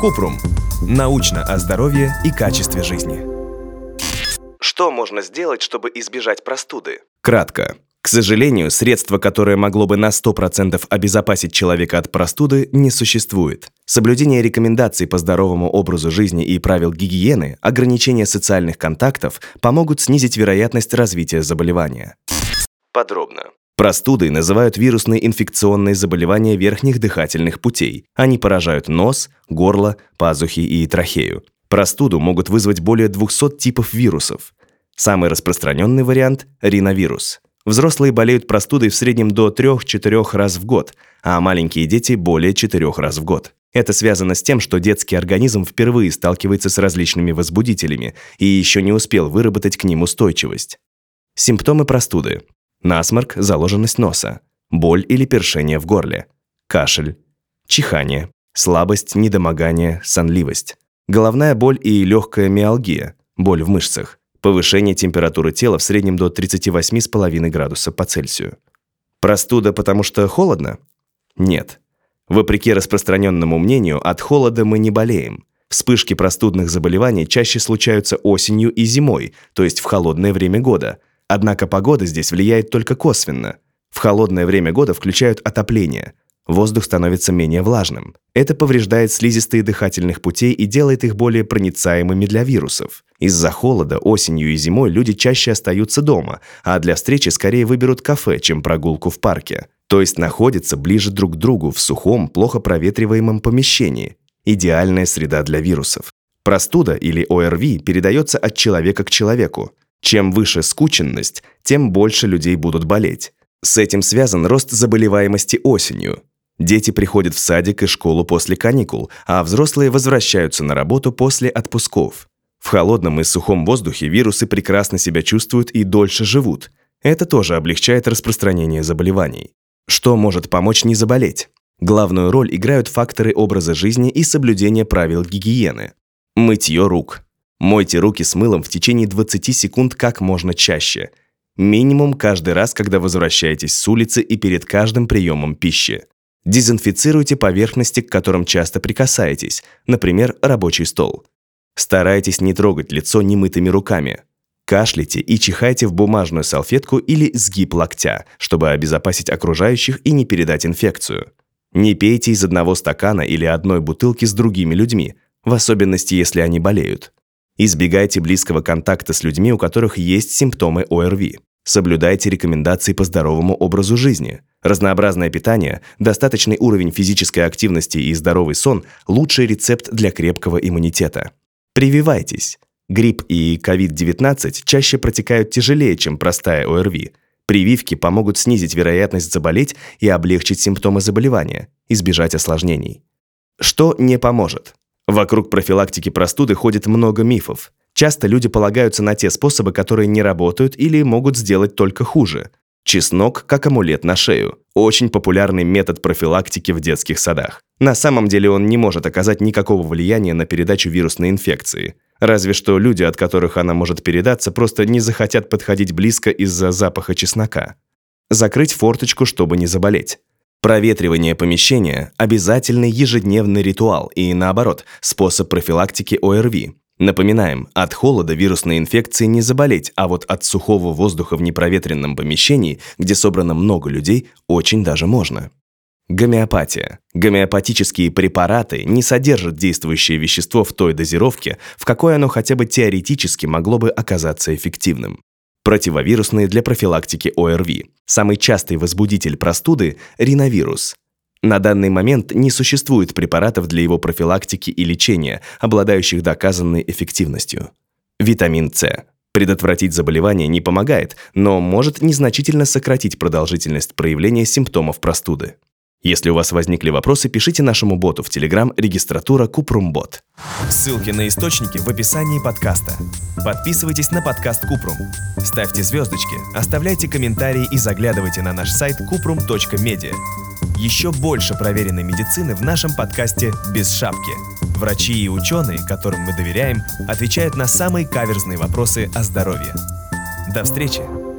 Купрум. Научно о здоровье и качестве жизни. Что можно сделать, чтобы избежать простуды? Кратко. К сожалению, средства, которое могло бы на 100% обезопасить человека от простуды, не существует. Соблюдение рекомендаций по здоровому образу жизни и правил гигиены, ограничение социальных контактов помогут снизить вероятность развития заболевания. Подробно. Простудой называют вирусные инфекционные заболевания верхних дыхательных путей. Они поражают нос, горло, пазухи и трахею. Простуду могут вызвать более 200 типов вирусов. Самый распространенный вариант – риновирус – Взрослые болеют простудой в среднем до 3-4 раз в год, а маленькие дети более 4 раз в год. Это связано с тем, что детский организм впервые сталкивается с различными возбудителями и еще не успел выработать к ним устойчивость. Симптомы простуды. Насморк, заложенность носа, боль или першение в горле, кашель, чихание, слабость, недомогание, сонливость, головная боль и легкая миалгия, боль в мышцах, Повышение температуры тела в среднем до 38,5 градуса по Цельсию. Простуда, потому что холодно? Нет. Вопреки распространенному мнению, от холода мы не болеем. Вспышки простудных заболеваний чаще случаются осенью и зимой, то есть в холодное время года. Однако погода здесь влияет только косвенно. В холодное время года включают отопление – воздух становится менее влажным. Это повреждает слизистые дыхательных путей и делает их более проницаемыми для вирусов. Из-за холода осенью и зимой люди чаще остаются дома, а для встречи скорее выберут кафе, чем прогулку в парке. То есть находятся ближе друг к другу в сухом, плохо проветриваемом помещении. Идеальная среда для вирусов. Простуда или ОРВИ передается от человека к человеку. Чем выше скученность, тем больше людей будут болеть. С этим связан рост заболеваемости осенью. Дети приходят в садик и школу после каникул, а взрослые возвращаются на работу после отпусков. В холодном и сухом воздухе вирусы прекрасно себя чувствуют и дольше живут. Это тоже облегчает распространение заболеваний. Что может помочь не заболеть? Главную роль играют факторы образа жизни и соблюдения правил гигиены. Мытье рук. Мойте руки с мылом в течение 20 секунд как можно чаще. Минимум каждый раз, когда возвращаетесь с улицы и перед каждым приемом пищи. Дезинфицируйте поверхности, к которым часто прикасаетесь, например, рабочий стол. Старайтесь не трогать лицо немытыми руками. Кашляйте и чихайте в бумажную салфетку или сгиб локтя, чтобы обезопасить окружающих и не передать инфекцию. Не пейте из одного стакана или одной бутылки с другими людьми, в особенности, если они болеют. Избегайте близкого контакта с людьми, у которых есть симптомы ОРВИ. Соблюдайте рекомендации по здоровому образу жизни. Разнообразное питание, достаточный уровень физической активности и здоровый сон – лучший рецепт для крепкого иммунитета. Прививайтесь. Грипп и COVID-19 чаще протекают тяжелее, чем простая ОРВИ. Прививки помогут снизить вероятность заболеть и облегчить симптомы заболевания, избежать осложнений. Что не поможет? Вокруг профилактики простуды ходит много мифов. Часто люди полагаются на те способы, которые не работают или могут сделать только хуже. Чеснок как амулет на шею. Очень популярный метод профилактики в детских садах. На самом деле он не может оказать никакого влияния на передачу вирусной инфекции. Разве что люди, от которых она может передаться, просто не захотят подходить близко из-за запаха чеснока. Закрыть форточку, чтобы не заболеть. Проветривание помещения – обязательный ежедневный ритуал и, наоборот, способ профилактики ОРВИ. Напоминаем, от холода вирусной инфекции не заболеть, а вот от сухого воздуха в непроветренном помещении, где собрано много людей, очень даже можно. Гомеопатия. Гомеопатические препараты не содержат действующее вещество в той дозировке, в какой оно хотя бы теоретически могло бы оказаться эффективным. Противовирусные для профилактики ОРВИ. Самый частый возбудитель простуды – риновирус. На данный момент не существует препаратов для его профилактики и лечения, обладающих доказанной эффективностью. Витамин С. Предотвратить заболевание не помогает, но может незначительно сократить продолжительность проявления симптомов простуды. Если у вас возникли вопросы, пишите нашему боту в Telegram регистратура Купрумбот. Ссылки на источники в описании подкаста. Подписывайтесь на подкаст Купрум. Ставьте звездочки, оставляйте комментарии и заглядывайте на наш сайт kuprum.media. Еще больше проверенной медицины в нашем подкасте «Без шапки». Врачи и ученые, которым мы доверяем, отвечают на самые каверзные вопросы о здоровье. До встречи!